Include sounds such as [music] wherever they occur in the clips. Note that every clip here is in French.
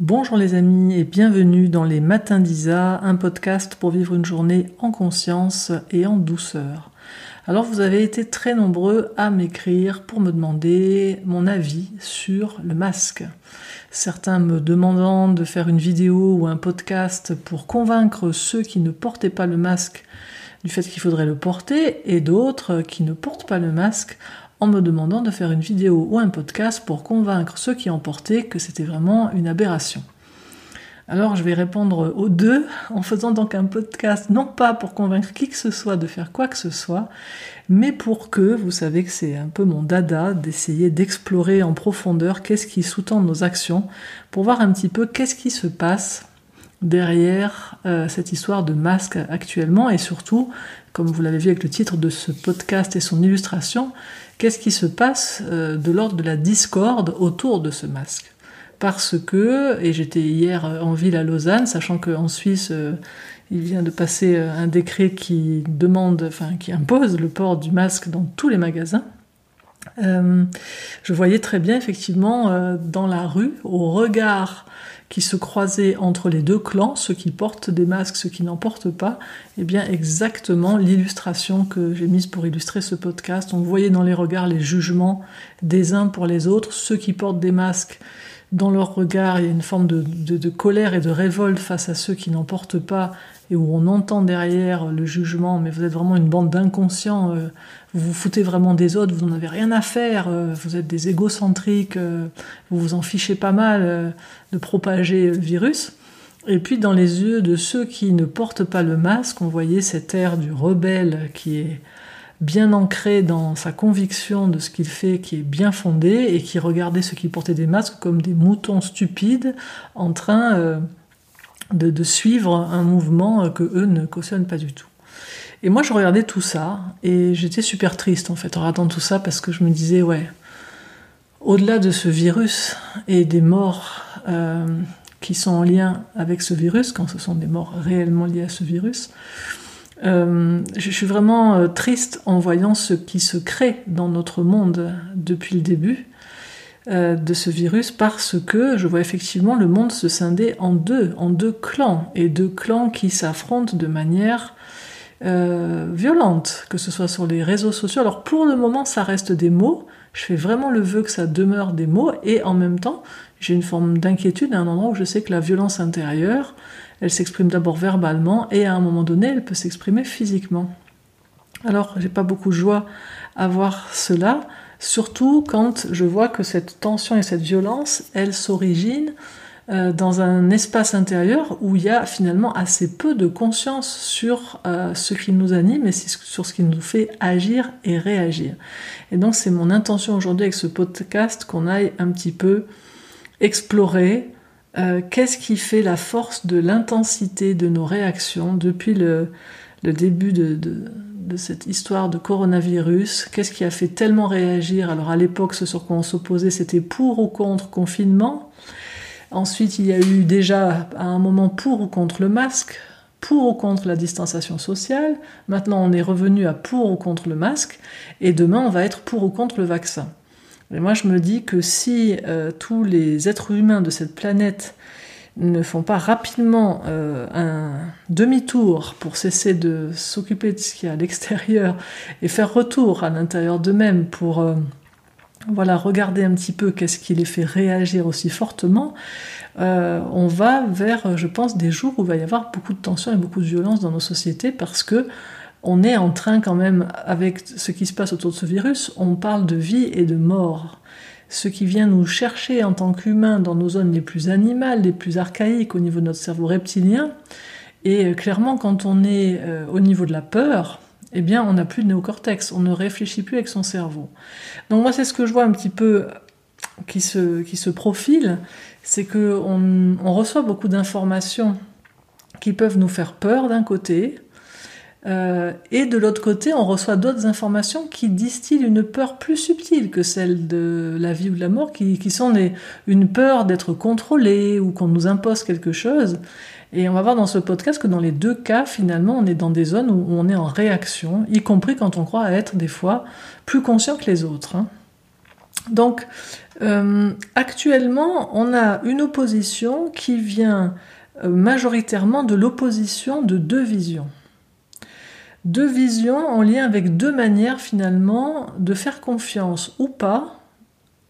Bonjour les amis et bienvenue dans les Matins d'Isa, un podcast pour vivre une journée en conscience et en douceur. Alors vous avez été très nombreux à m'écrire pour me demander mon avis sur le masque. Certains me demandant de faire une vidéo ou un podcast pour convaincre ceux qui ne portaient pas le masque du fait qu'il faudrait le porter et d'autres qui ne portent pas le masque en me demandant de faire une vidéo ou un podcast pour convaincre ceux qui en portaient que c'était vraiment une aberration. Alors je vais répondre aux deux en faisant donc un podcast, non pas pour convaincre qui que ce soit de faire quoi que ce soit, mais pour que, vous savez que c'est un peu mon dada, d'essayer d'explorer en profondeur qu'est-ce qui sous-tend nos actions, pour voir un petit peu qu'est-ce qui se passe derrière euh, cette histoire de masque actuellement, et surtout, comme vous l'avez vu avec le titre de ce podcast et son illustration, qu'est-ce qui se passe euh, de l'ordre de la discorde autour de ce masque? Parce que, et j'étais hier en ville à Lausanne, sachant qu'en Suisse, euh, il vient de passer euh, un décret qui demande, enfin qui impose le port du masque dans tous les magasins. je voyais très bien effectivement dans la rue, au regard qui se croisaient entre les deux clans, ceux qui portent des masques, ceux qui n'en portent pas, et eh bien exactement l'illustration que j'ai mise pour illustrer ce podcast. On voyait dans les regards les jugements des uns pour les autres, ceux qui portent des masques dans leur regard, il y a une forme de, colère et de révolte face à ceux qui n'en portent pas et où on entend derrière le jugement, mais vous êtes vraiment une bande d'inconscients, euh, vous vous foutez vraiment des autres, vous n'en avez rien à faire, euh, vous êtes des égocentriques, euh, vous vous en fichez pas mal de propager le virus. Et puis dans les yeux de ceux qui ne portent pas le masque, on voyait cet air du rebelle qui est bien ancré dans sa conviction de ce qu'il fait, qui est bien fondé, et qui regardait ceux qui portaient des masques comme des moutons stupides en train euh, de, suivre un mouvement que eux ne cautionnent pas du tout. Et moi, je regardais tout ça, et j'étais super triste en fait en regardant tout ça, parce que je me disais, ouais, au-delà de ce virus et des morts euh, qui sont en lien avec ce virus, quand ce sont des morts réellement liées à ce virus, euh, je suis vraiment euh, triste en voyant ce qui se crée dans notre monde depuis le début euh, de ce virus parce que je vois effectivement le monde se scinder en deux, en deux clans, et deux clans qui s'affrontent de manière violente, que ce soit sur les réseaux sociaux. Alors pour le moment, ça reste des mots. Je fais vraiment le vœu que ça demeure des mots, et en même temps, j'ai une forme d'inquiétude à un endroit où je sais que la violence intérieure, elle s'exprime d'abord verbalement et à un moment donné, elle peut s'exprimer physiquement. Alors, j'ai pas beaucoup de joie à voir cela, surtout quand je vois que cette tension et cette violence, elle s'origine euh, dans un espace intérieur où il y a finalement assez peu de conscience sur euh, ce qui nous anime et sur ce qui nous fait agir et réagir. Et donc c'est mon intention aujourd'hui avec ce podcast qu'on aille un petit peu explorer euh, qu'est-ce qui fait la force de l'intensité de nos réactions depuis le, début de, cette histoire de coronavirus? Qu'est-ce qui a fait tellement réagir? Alors à l'époque, ce sur quoi on s'opposait, c'était pour ou contre confinement. Ensuite, il y a eu déjà à un moment pour ou contre le masque, pour ou contre la distanciation sociale. Maintenant, on est revenu à pour ou contre le masque. Et demain, on va être pour ou contre le vaccin. Mais moi, je me dis que si euh, tous les êtres humains de cette planète ne font pas rapidement euh, un demi-tour pour cesser de s'occuper de ce qu'il y a à l'extérieur et faire retour à l'intérieur d'eux-mêmes pour euh, voilà regarder un petit peu qu'est-ce qui les fait réagir aussi fortement, on va vers, je pense, des jours où il va y avoir beaucoup de tension et beaucoup de violence dans nos sociétés parce que on est en train quand même, avec ce qui se passe autour de ce virus, on parle de vie et de mort. Ce qui vient nous chercher en tant qu'humains dans nos zones les plus animales, les plus archaïques au niveau de notre cerveau reptilien. Et euh, clairement, quand on est euh, au niveau de la peur, eh bien, on n'a plus de néocortex, on ne réfléchit plus avec son cerveau. Donc moi, c'est ce que je vois un petit peu qui se, qui se profile, c'est qu'on on reçoit beaucoup d'informations qui peuvent nous faire peur d'un côté, euh, et de l'autre côté, on reçoit d'autres informations qui distillent une peur plus subtile que celle de la vie ou de la mort, qui, sont une peur d'être contrôlé ou qu'on nous impose quelque chose. Et on va voir dans ce podcast que dans les deux cas, finalement, on est dans des zones où on est en réaction, y compris quand on croit être des fois plus conscient que les autres. Hein. Donc, euh, actuellement, on a une opposition qui vient euh, majoritairement de l'opposition de deux visions. Deux visions en lien avec deux manières finalement de faire confiance ou pas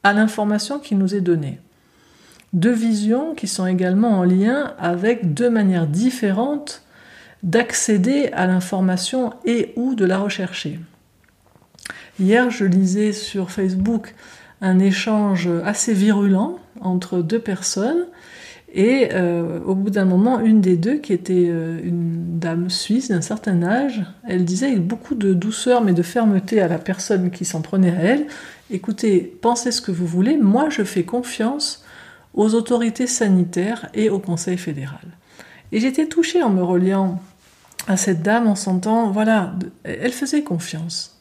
à l'information qui nous est donnée. Deux visions qui sont également en lien avec deux manières différentes d'accéder à l'information et ou de la rechercher. Hier, je lisais sur Facebook un échange assez virulent entre deux personnes et euh, au bout d'un moment, une des deux, qui était euh, une dame suisse d'un certain âge, elle disait avec beaucoup de douceur mais de fermeté à la personne qui s'en prenait à elle, écoutez, pensez ce que vous voulez, moi je fais confiance aux autorités sanitaires et au Conseil fédéral. Et j'étais touchée en me reliant à cette dame en sentant, voilà, elle faisait confiance.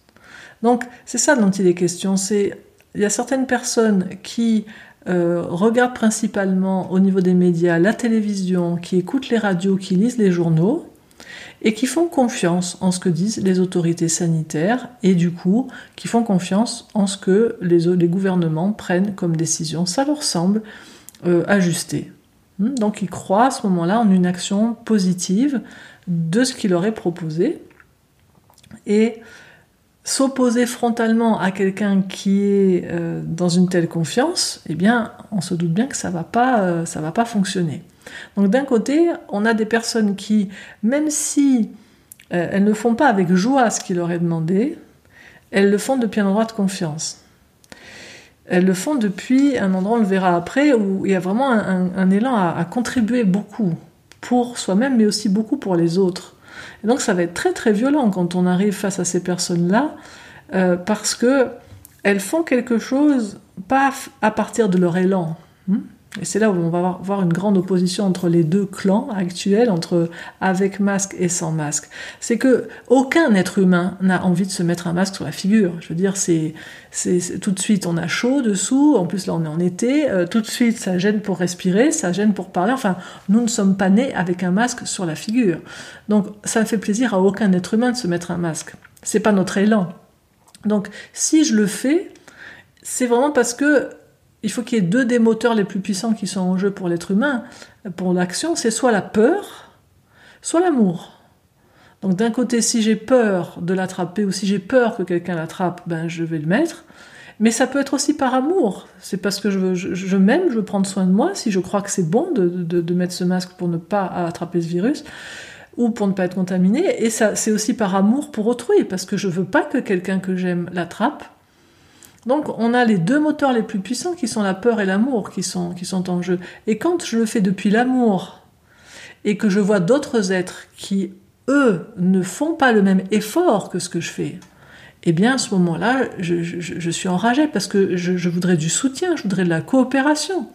Donc c'est ça dont il est question, c'est il y a certaines personnes qui euh, regardent principalement au niveau des médias la télévision, qui écoutent les radios, qui lisent les journaux, et qui font confiance en ce que disent les autorités sanitaires, et du coup, qui font confiance en ce que les, gouvernements prennent comme décision. Ça leur semble euh, ajusté. Hmm, donc ils croient à ce moment-là en une action positive de ce qui leur est proposé. Et s'opposer frontalement à quelqu'un qui est euh, dans une telle confiance, eh bien, on se doute bien que ça va euh, va pas fonctionner. Donc d'un côté, on a des personnes qui, même si euh, elles ne font pas avec joie ce qui leur est demandé, elles le font depuis un endroit de confiance. Elles le font depuis un endroit, on le verra après, où il y a vraiment un, élan à contribuer beaucoup pour soi-même, mais aussi beaucoup pour les autres. Donc ça va être très très violent quand on arrive face à ces personnes-là, euh, parce que elles font quelque chose pas à partir de leur élan. Hmm? Et c'est là où on va voir une grande opposition entre les deux clans actuels, entre avec masque et sans masque. C'est que aucun être humain n'a envie de se mettre un masque sur la figure. Je veux dire, c'est, tout de suite on a chaud dessous. En plus là on est en été. Euh, tout de suite ça gêne pour respirer, ça gêne pour parler. Enfin, nous ne sommes pas nés avec un masque sur la figure. Donc ça ne fait plaisir à aucun être humain de se mettre un masque. C'est pas notre élan. Donc si je le fais, c'est vraiment parce que il faut qu'il y ait deux des moteurs les plus puissants qui sont en jeu pour l'être humain, pour l'action, c'est soit la peur, soit l'amour. Donc d'un côté, si j'ai peur de l'attraper ou si j'ai peur que quelqu'un l'attrape, ben je vais le mettre. Mais ça peut être aussi par amour. C'est parce que je, je, m'aime, je veux prendre soin de moi. Si je crois que c'est bon de, de, mettre ce masque pour ne pas attraper ce virus ou pour ne pas être contaminé. Et ça, c'est aussi par amour pour autrui, parce que je veux pas que quelqu'un que j'aime l'attrape donc on a les deux moteurs les plus puissants qui sont la peur et l'amour qui sont, qui en jeu. Et quand je le fais depuis l'amour et que je vois d'autres êtres qui, eux, ne font pas le même effort que ce que je fais, eh bien à ce moment-là, je, suis enragée parce que je, voudrais du soutien, je voudrais de la coopération,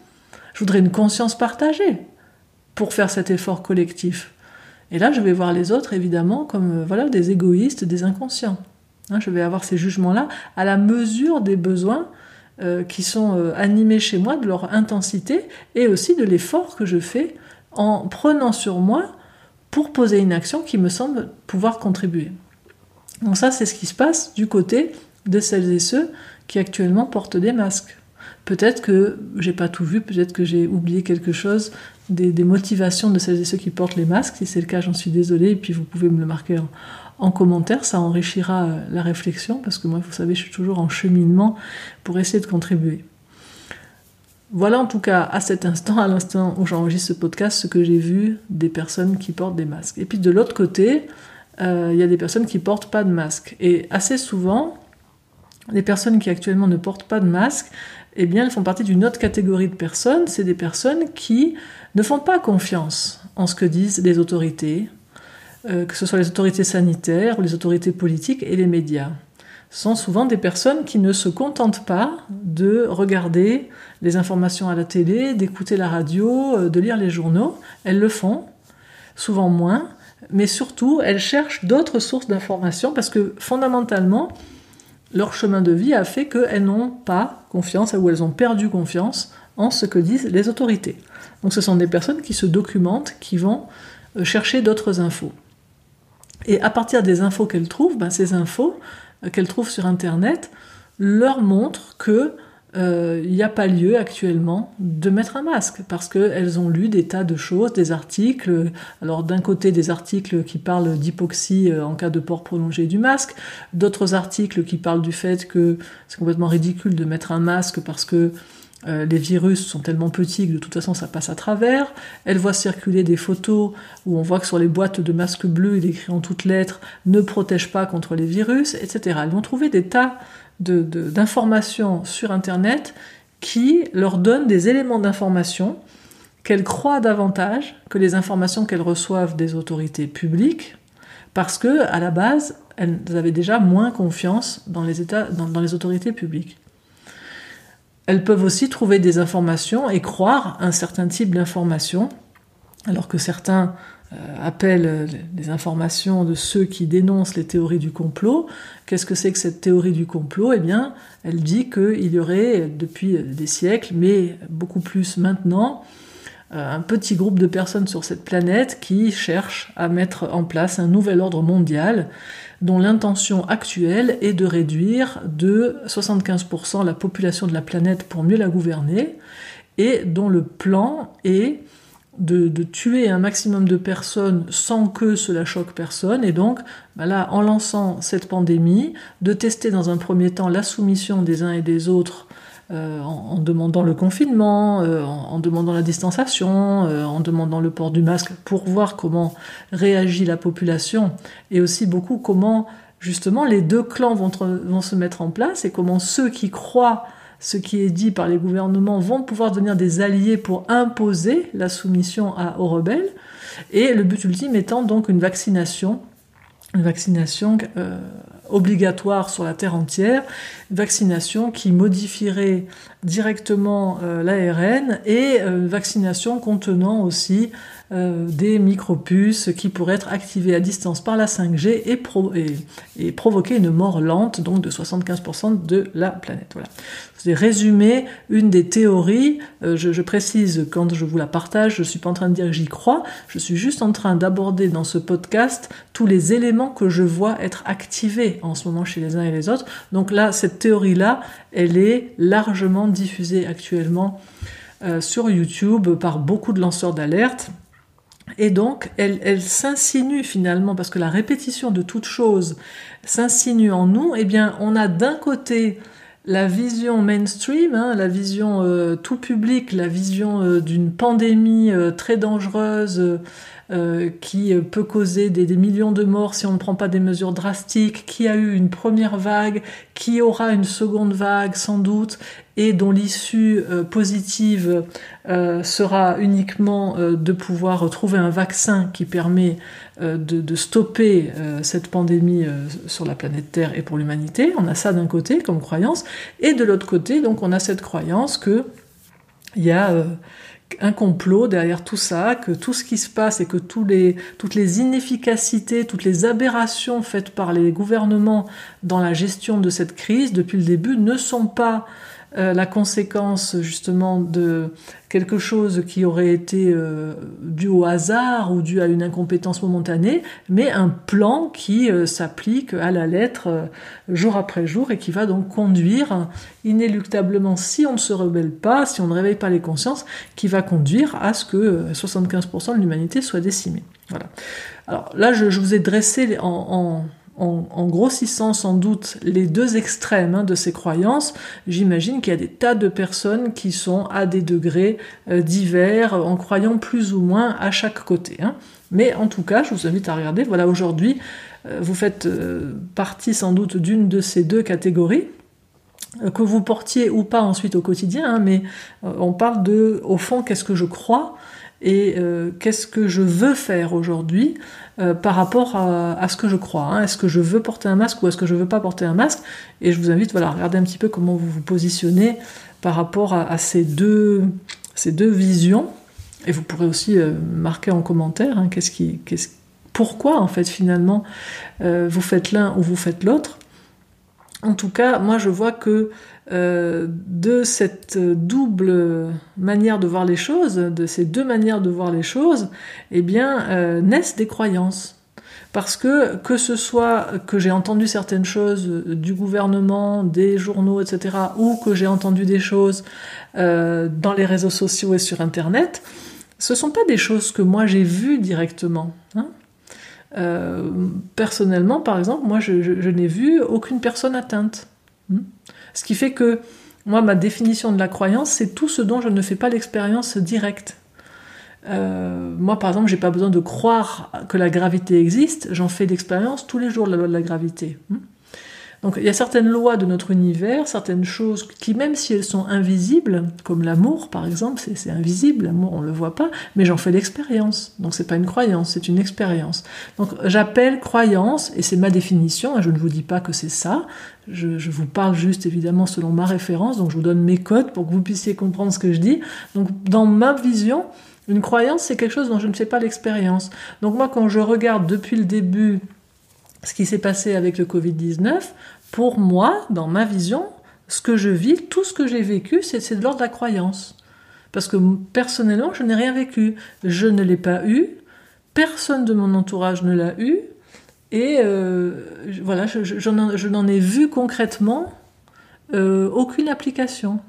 je voudrais une conscience partagée pour faire cet effort collectif. Et là, je vais voir les autres, évidemment, comme euh, voilà, des égoïstes, des inconscients. Hein, je vais avoir ces jugements-là à la mesure des besoins euh, qui sont euh, animés chez moi, de leur intensité et aussi de l'effort que je fais en prenant sur moi pour poser une action qui me semble pouvoir contribuer. Donc ça, c'est ce qui se passe du côté de celles et ceux qui actuellement portent des masques. Peut-être que j'ai pas tout vu, peut-être que j'ai oublié quelque chose des, motivations de celles et ceux qui portent les masques. Si c'est le cas, j'en suis désolée, et puis vous pouvez me le marquer en, en commentaire, ça enrichira euh, la réflexion, parce que moi, vous savez, je suis toujours en cheminement pour essayer de contribuer. Voilà en tout cas à cet instant, [laughs] à l'instant où j'enregistre ce podcast, ce que j'ai vu des personnes qui portent des masques. Et puis de l'autre côté, euh, il y a des personnes qui portent pas de masque. Et assez souvent, les personnes qui actuellement ne portent pas de masque, eh bien, elles font partie d'une autre catégorie de personnes. C'est des personnes qui ne font pas confiance en ce que disent les autorités, euh, que ce soit les autorités sanitaires, les autorités politiques et les médias. Ce sont souvent des personnes qui ne se contentent pas de regarder les informations à la télé, d'écouter la radio, euh, de lire les journaux. Elles le font, souvent moins, mais surtout elles cherchent d'autres sources d'informations parce que fondamentalement, leur chemin de vie a fait qu'elles n'ont pas confiance ou elles ont perdu confiance en ce que disent les autorités. Donc ce sont des personnes qui se documentent, qui vont euh, chercher d'autres infos. Et à partir des infos qu'elles trouvent, ben ces infos euh, qu'elles trouvent sur Internet leur montrent que euh, n'y a pas lieu actuellement de mettre un masque parce qu'elles ont lu des tas de choses, des articles. Alors d'un côté des articles qui parlent d'hypoxie euh, en cas de port prolongé du masque, d'autres articles qui parlent du fait que c'est complètement ridicule de mettre un masque parce que euh, les virus sont tellement petits que de toute façon ça passe à travers. Elle voit circuler des photos où on voit que sur les boîtes de masques bleus, il est écrit en toutes lettres ne protège pas contre les virus, etc. Elles vont trouver des tas d'informations sur Internet qui leur donnent des éléments d'information qu'elles croient davantage que les informations qu'elles reçoivent des autorités publiques, parce que à la base, elles avaient déjà moins confiance dans les autorités publiques. Elles peuvent aussi trouver des informations et croire un certain type d'informations, alors que certains euh, appellent les informations de ceux qui dénoncent les théories du complot. Qu'est-ce que c'est que cette théorie du complot? Eh bien, elle dit qu'il y aurait, depuis des siècles, mais beaucoup plus maintenant, euh, un petit groupe de personnes sur cette planète qui cherchent à mettre en place un nouvel ordre mondial dont l'intention actuelle est de réduire de 75% la population de la planète pour mieux la gouverner, et dont le plan est de, tuer un maximum de personnes sans que cela choque personne, et donc bah en lançant cette pandémie, de tester dans un premier temps la soumission des uns et des autres euh, en, demandant le confinement, euh, en, demandant la distanciation, euh, en demandant le port du masque pour voir comment réagit la population et aussi beaucoup comment justement les deux clans vont, se mettre en place et comment ceux qui croient ce qui est dit par les gouvernements vont pouvoir devenir des alliés pour imposer la soumission aux rebelles et le but ultime étant donc une vaccination une vaccination obligatoire sur la Terre entière, vaccination qui modifierait directement euh, l'ARN et euh, vaccination contenant aussi euh, des micropuces qui pourraient être activées à distance par la 5G et, et, provoquer une mort lente, donc de 75% de la planète. Voilà. Je vous ai résumé une des théories. Euh, je, précise quand je vous la partage, je suis pas en train de dire que j'y crois. Je suis juste en train d'aborder dans ce podcast tous les éléments que je vois être activés en ce moment chez les uns et les autres. Donc là, cette théorie-là, elle est largement diffusée actuellement euh, sur YouTube par beaucoup de lanceurs d'alerte. Et donc, elle, s'insinue finalement, parce que la répétition de toute chose s'insinue en nous, eh bien, on a d'un côté la vision mainstream, hein, la vision euh, tout public, la vision euh, d'une pandémie euh, très dangereuse qui peut causer des, millions de morts si on ne prend pas des mesures drastiques, qui a eu une première vague, qui aura une seconde vague sans doute, et dont l'issue euh, positive euh, sera uniquement euh, de pouvoir trouver un vaccin qui permet de, stopper cette pandémie sur la planète Terre et pour l'humanité. On a ça d'un côté comme croyance, et de l'autre côté, donc on a cette croyance que il y a un complot derrière tout ça, que tout ce qui se passe et que toutes les inefficacités, toutes les aberrations faites par les gouvernements dans la gestion de cette crise depuis le début ne sont pas euh, la conséquence justement de quelque chose qui aurait été euh, dû au hasard ou dû à une incompétence momentanée, mais un plan qui euh, s'applique à la lettre jour après jour et qui va donc conduire inéluctablement, si on ne se rebelle pas, si on ne réveille pas les consciences, qui va conduire à ce que 75% de l'humanité soit décimée. Voilà. Alors là, je, vous ai dressé en en, grossissant sans doute les deux extrêmes hein, de ces croyances, j'imagine qu'il y a des tas de personnes qui sont à des degrés euh, divers, en croyant plus ou moins à chaque côté. Hein. Mais en tout cas, je vous invite à regarder, voilà, aujourd'hui, euh, vous faites euh, partie sans doute d'une de ces deux catégories que vous portiez ou pas ensuite au quotidien, hein, mais on parle de, au fond, qu'est-ce que je crois et qu'est-ce que je veux faire aujourd'hui euh, par rapport à, ce que je crois. Hein? Est-ce que je veux porter un masque ou est-ce que je veux pas porter un masque? Et je vous invite voilà, à regarder un petit peu comment vous vous positionnez par rapport à, ces, deux, ces deux visions. Et vous pourrez aussi euh, marquer en commentaire hein, qu'est-ce qui, pourquoi en fait finalement euh, vous faites l'un ou vous faites l'autre. En tout cas, moi je vois que euh, de cette double manière de voir les choses, de ces deux manières de voir les choses, eh bien, euh, naissent des croyances. Parce que, que ce soit que j'ai entendu certaines choses du gouvernement, des journaux, etc., ou que j'ai entendu des choses euh, dans les réseaux sociaux et sur Internet, ce ne sont pas des choses que moi j'ai vues directement. Hein. Personnellement, par exemple, moi je, n'ai vu aucune personne atteinte. Hein. Ce qui fait que moi, ma définition de la croyance, c'est tout ce dont je ne fais pas l'expérience directe. Euh, moi, par exemple, j'ai pas besoin de croire que la gravité existe, j'en fais l'expérience tous les jours la loi de la gravité. Donc il y a certaines lois de notre univers, certaines choses qui, même si elles sont invisibles, comme l'amour par exemple, c'est invisible, l'amour on le voit pas, mais j'en fais l'expérience. Donc c'est pas une croyance, c'est une expérience. Donc j'appelle croyance, et c'est ma définition, hein, je ne vous dis pas que c'est ça, je, je, vous parle juste évidemment selon ma référence, donc je vous donne mes codes pour que vous puissiez comprendre ce que je dis. Donc dans ma vision, une croyance, c'est quelque chose dont je ne fais pas l'expérience. Donc moi, quand je regarde depuis le début ce qui s'est passé avec le Covid-19, pour moi, dans ma vision, ce que je vis, tout ce que j'ai vécu, c'est de l'ordre de la croyance. Parce que personnellement, je n'ai rien vécu. Je ne l'ai pas eu, personne de mon entourage ne l'a eu, et euh, voilà, je, n'en ai vu concrètement euh, aucune application.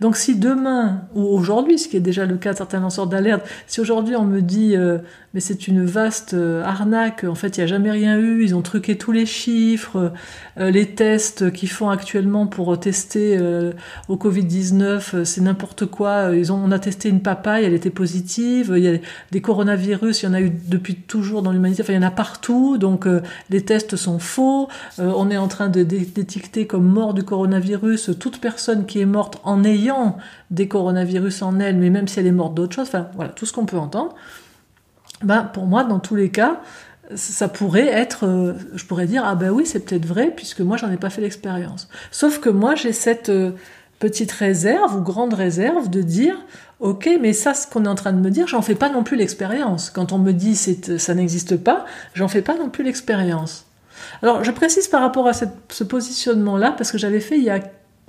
Donc si demain, ou aujourd'hui, ce qui est déjà le cas de certains lanceurs d'alerte, si aujourd'hui on me dit euh, mais c'est une vaste euh, arnaque, en fait il n'y a jamais rien eu, ils ont truqué tous les chiffres, les tests qu'ils font actuellement pour tester au Covid-19, c'est n'importe quoi, ils ont, on a testé une papaye, elle était positive, il y a des coronavirus, il y en a eu depuis toujours dans l'humanité, enfin il y en a partout, donc les tests sont faux, on est en train de d'étiqueter comme mort du coronavirus toute personne qui est morte en ayant des coronavirus en elle, mais même si elle est morte d'autre chose, enfin voilà, tout ce qu'on peut entendre, ben, pour moi, dans tous les cas, ça pourrait être, euh, je pourrais dire, ah ben oui, c'est peut-être vrai, puisque moi, j'en ai pas fait l'expérience. Sauf que moi, j'ai cette euh, petite réserve ou grande réserve de dire, ok, mais ça, ce qu'on est en train de me dire, j'en fais pas non plus l'expérience. Quand on me dit ça n'existe pas, j'en fais pas non plus l'expérience. Alors, je précise par rapport à ce positionnement-là, parce que j'avais fait il y a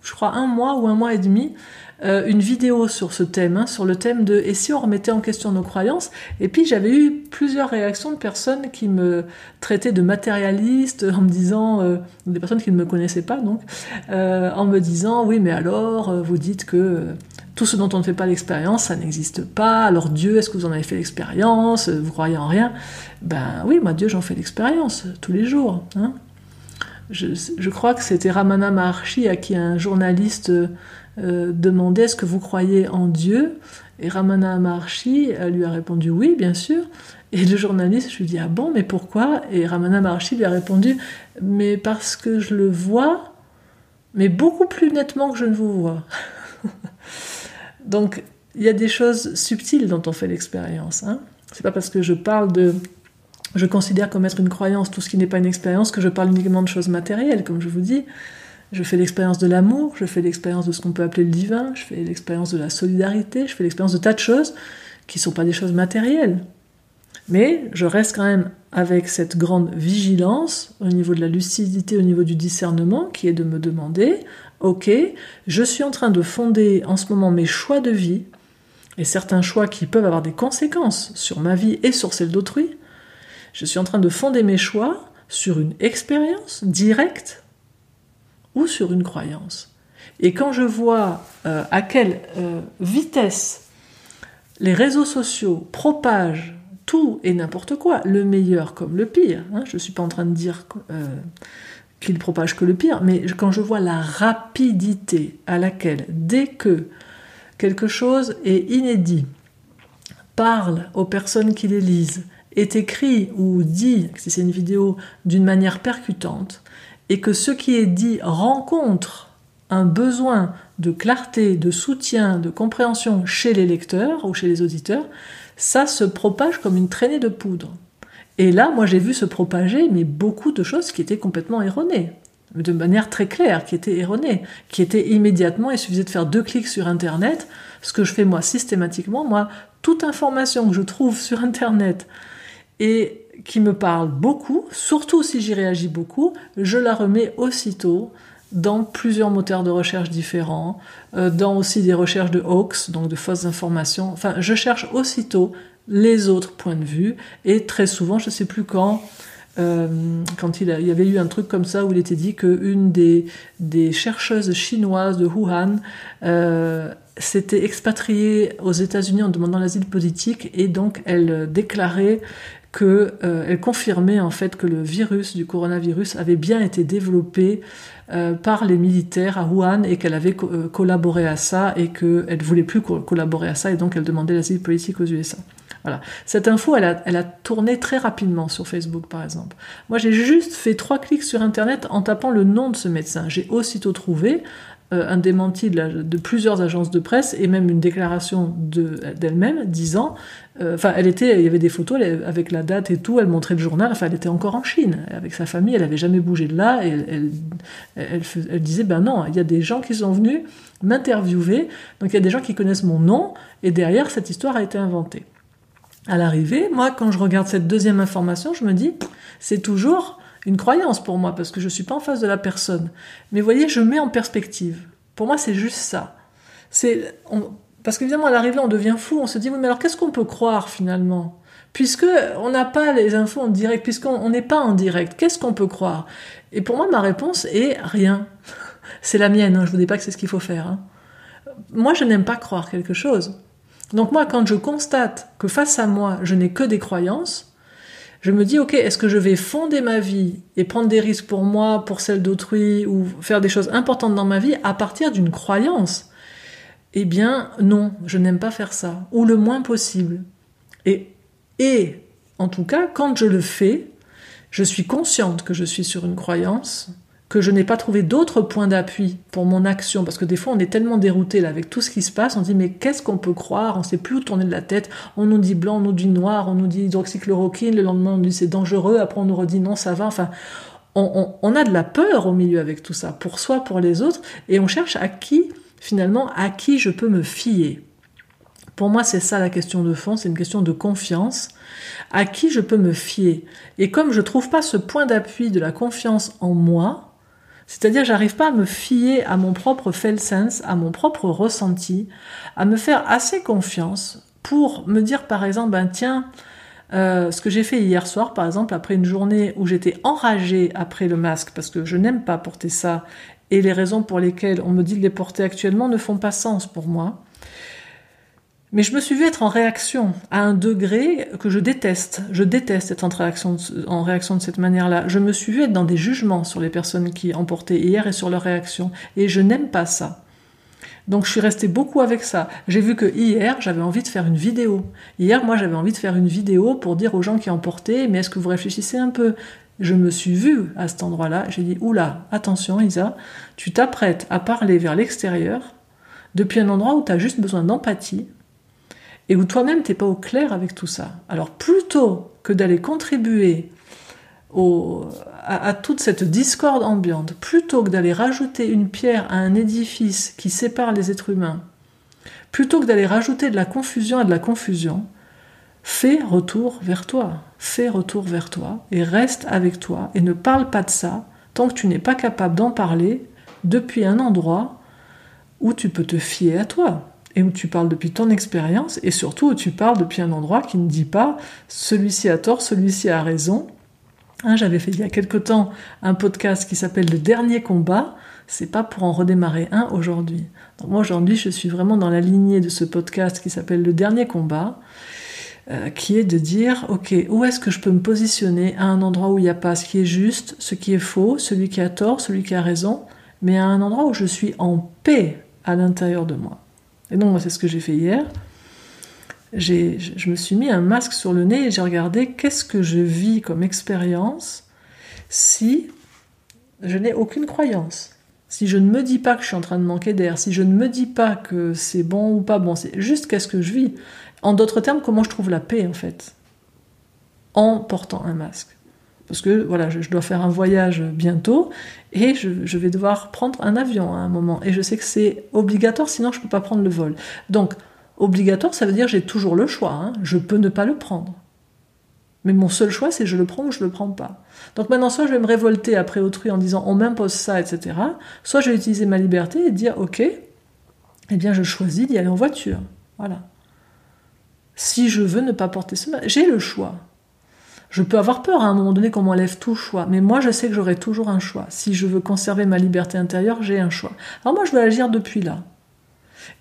je crois, un mois ou un mois et demi, euh, une vidéo sur ce thème, hein, sur le thème de et si on remettait en question nos croyances? Et puis j'avais eu plusieurs réactions de personnes qui me traitaient de matérialiste en me disant, euh, des personnes qui ne me connaissaient pas donc, euh, en me disant oui mais alors vous dites que tout ce dont on ne fait pas l'expérience, ça n'existe pas. Alors Dieu, est-ce que vous en avez fait l'expérience? Vous croyez en rien? Ben oui, moi Dieu, j'en fais l'expérience tous les jours. Hein je, crois que c'était Ramana Maharshi à qui un journaliste euh, demandait est-ce que vous croyez en Dieu Et Ramana Maharshi lui a répondu oui, bien sûr. Et le journaliste lui dit ah bon, mais pourquoi Et Ramana Maharshi lui a répondu mais parce que je le vois, mais beaucoup plus nettement que je ne vous vois. [laughs] Donc il y a des choses subtiles dont on fait l'expérience. Hein. C'est pas parce que je parle de je considère comme être une croyance tout ce qui n'est pas une expérience, que je parle uniquement de choses matérielles, comme je vous dis. Je fais l'expérience de l'amour, je fais l'expérience de ce qu'on peut appeler le divin, je fais l'expérience de la solidarité, je fais l'expérience de tas de choses qui ne sont pas des choses matérielles. Mais je reste quand même avec cette grande vigilance au niveau de la lucidité, au niveau du discernement, qui est de me demander, ok, je suis en train de fonder en ce moment mes choix de vie, et certains choix qui peuvent avoir des conséquences sur ma vie et sur celle d'autrui, je suis en train de fonder mes choix sur une expérience directe ou sur une croyance. Et quand je vois euh, à quelle euh, vitesse les réseaux sociaux propagent tout et n'importe quoi, le meilleur comme le pire, hein, je ne suis pas en train de dire euh, qu'ils propagent que le pire, mais quand je vois la rapidité à laquelle, dès que quelque chose est inédit, parle aux personnes qui les lisent, est écrit ou dit, si c'est une vidéo, d'une manière percutante, et que ce qui est dit rencontre un besoin de clarté, de soutien, de compréhension chez les lecteurs ou chez les auditeurs, ça se propage comme une traînée de poudre. Et là, moi, j'ai vu se propager, mais beaucoup de choses qui étaient complètement erronées, de manière très claire, qui étaient erronées, qui étaient immédiatement, il suffisait de faire deux clics sur Internet, ce que je fais moi systématiquement, moi, toute information que je trouve sur Internet, et qui me parle beaucoup, surtout si j'y réagis beaucoup, je la remets aussitôt dans plusieurs moteurs de recherche différents, euh, dans aussi des recherches de hoax, donc de fausses informations. Enfin, je cherche aussitôt les autres points de vue, et très souvent, je ne sais plus quand, euh, quand il, y avait eu un truc comme ça où il était dit qu'une des, des chercheuses chinoises de Wuhan euh, s'était expatriée aux États-Unis en demandant l'asile politique et donc elle déclarait que euh, confirmait en fait que le virus du coronavirus avait bien été développé euh, par les militaires à Wuhan et qu'elle avait euh, collaboré à ça et qu'elle ne voulait plus collaborer à ça et donc elle demandait l'asile politique aux USA. Voilà. Cette info, elle a, elle a tourné très rapidement sur Facebook, par exemple. Moi, j'ai juste fait trois clics sur Internet en tapant le nom de ce médecin. J'ai aussitôt trouvé un démenti de, plusieurs agences de presse et même une déclaration d'elle-même disant, euh, enfin, elle était, il y avait des photos avec la date et tout, elle montrait le journal, enfin, elle était encore en Chine avec sa famille, elle n'avait jamais bougé de là. Et elle, elle, elle, disait, ben non, il y a des gens qui sont venus m'interviewer, donc il y a des gens qui connaissent mon nom et derrière cette histoire a été inventée. À l'arrivée, moi, quand je regarde cette deuxième information, je me dis, c'est toujours une croyance pour moi, parce que je ne suis pas en face de la personne. Mais vous voyez, je mets en perspective. Pour moi, c'est juste ça. C'est, parce qu'évidemment, à l'arrivée, on devient fou, on se dit, mais alors qu'est-ce qu'on peut croire finalement? Puisque on n'a pas les infos en direct, puisqu'on n'est pas en direct, qu'est-ce qu'on peut croire? Et pour moi, ma réponse est rien. [laughs] c'est la mienne, hein, je vous dis pas que c'est ce qu'il faut faire. Hein. Moi, je n'aime pas croire quelque chose. Donc moi, quand je constate que face à moi, je n'ai que des croyances, je me dis, ok, est-ce que je vais fonder ma vie et prendre des risques pour moi, pour celle d'autrui, ou faire des choses importantes dans ma vie à partir d'une croyance? Eh bien, non, je n'aime pas faire ça, ou le moins possible. Et, et, en tout cas, quand je le fais, je suis consciente que je suis sur une croyance, que je n'ai pas trouvé d'autres points d'appui pour mon action, parce que des fois on est tellement dérouté là avec tout ce qui se passe, on dit mais qu'est-ce qu'on peut croire, on sait plus où tourner la tête, on nous dit blanc, on nous dit noir, on nous dit hydroxychloroquine, le lendemain on nous dit c'est dangereux, après on nous redit non ça va, enfin on, on, a de la peur au milieu avec tout ça, pour soi, pour les autres, et on cherche à qui finalement à qui je peux me fier. Pour moi, c'est ça la question de fond, c'est une question de confiance. À qui je peux me fier? Et comme je trouve pas ce point d'appui de la confiance en moi, c'est-à-dire, j'arrive pas à me fier à mon propre felt sense, à mon propre ressenti, à me faire assez confiance pour me dire, par exemple, ben tiens, euh, ce que j'ai fait hier soir, par exemple, après une journée où j'étais enragée après le masque, parce que je n'aime pas porter ça, et les raisons pour lesquelles on me dit de les porter actuellement ne font pas sens pour moi. Mais je me suis vue être en réaction à un degré que je déteste. Je déteste être en réaction, en réaction de cette manière-là. Je me suis vue être dans des jugements sur les personnes qui emportaient hier et sur leur réaction. Et je n'aime pas ça. Donc je suis restée beaucoup avec ça. J'ai vu que hier, j'avais envie de faire une vidéo. Hier, moi, j'avais envie de faire une vidéo pour dire aux gens qui emportaient, mais est-ce que vous réfléchissez un peu? Je me suis vue à cet endroit-là. J'ai dit, oula, attention Isa, tu t'apprêtes à parler vers l'extérieur depuis un endroit où tu as juste besoin d'empathie, et où toi-même t'es pas au clair avec tout ça. Alors plutôt que d'aller contribuer à, toute cette discorde ambiante, plutôt que d'aller rajouter une pierre à un édifice qui sépare les êtres humains, plutôt que d'aller rajouter de la confusion à de la confusion, fais retour vers toi, fais retour vers toi et reste avec toi et ne parle pas de ça tant que tu n'es pas capable d'en parler depuis un endroit où tu peux te fier à toi et où tu parles depuis ton expérience, et surtout où tu parles depuis un endroit qui ne dit pas celui-ci a tort, celui-ci a raison. Hein, j'avais fait il y a quelque temps un podcast qui s'appelle Le dernier combat. C'est pas pour en redémarrer un aujourd'hui. moi aujourd'hui, je suis vraiment dans la lignée de ce podcast qui s'appelle Le dernier combat, euh, qui est de dire ok, où est-ce que je peux me positionner à un endroit où il n'y a pas ce qui est juste, ce qui est faux, celui qui a tort, celui qui a raison, mais à un endroit où je suis en paix à l'intérieur de moi. Et donc, moi, c'est ce que j'ai fait hier. Je me suis mis un masque sur le nez et j'ai regardé qu'est-ce que je vis comme expérience si je n'ai aucune croyance. Si je ne me dis pas que je suis en train de manquer d'air, si je ne me dis pas que c'est bon ou pas bon, c'est juste qu'est-ce que je vis. En d'autres termes, comment je trouve la paix en fait? En portant un masque parce que voilà, je, dois faire un voyage bientôt et je, vais devoir prendre un avion à un moment. Et je sais que c'est obligatoire, sinon je ne peux pas prendre le vol. Donc, obligatoire, ça veut dire j'ai toujours le choix. Hein. Je peux ne pas le prendre. Mais mon seul choix, c'est je le prends ou je le prends pas. Donc maintenant, soit je vais me révolter après autrui en disant on m'impose ça, etc. Soit je vais utiliser ma liberté et dire ok, eh bien je choisis d'y aller en voiture. Voilà. Si je veux ne pas porter ce masque, j'ai le choix. Je peux avoir peur à un moment donné qu'on m'enlève tout choix, mais moi je sais que j'aurai toujours un choix. Si je veux conserver ma liberté intérieure, j'ai un choix. Alors moi je veux agir depuis là.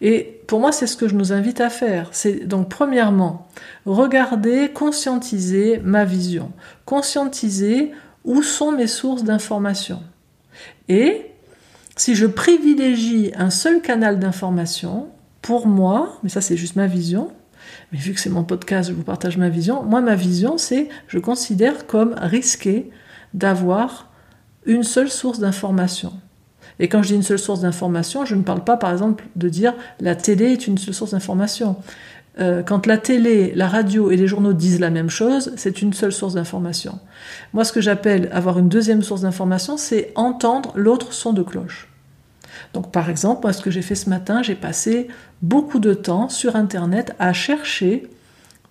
Et pour moi, c'est ce que je nous invite à faire. C'est donc premièrement, regarder, conscientiser ma vision, conscientiser où sont mes sources d'information. Et si je privilégie un seul canal d'information, pour moi, mais ça c'est juste ma vision, mais vu que c'est mon podcast, je vous partage ma vision, moi ma vision c'est, je considère comme risqué d'avoir une seule source d'information. Et quand je dis une seule source d'information, je ne parle pas par exemple de dire la télé est une seule source d'information. Euh, quand la télé, la radio et les journaux disent la même chose, c'est une seule source d'information. Moi, ce que j'appelle avoir une deuxième source d'information, c'est entendre l'autre son de cloche. Donc, par exemple, moi, ce que j'ai fait ce matin, j'ai passé beaucoup de temps sur Internet à chercher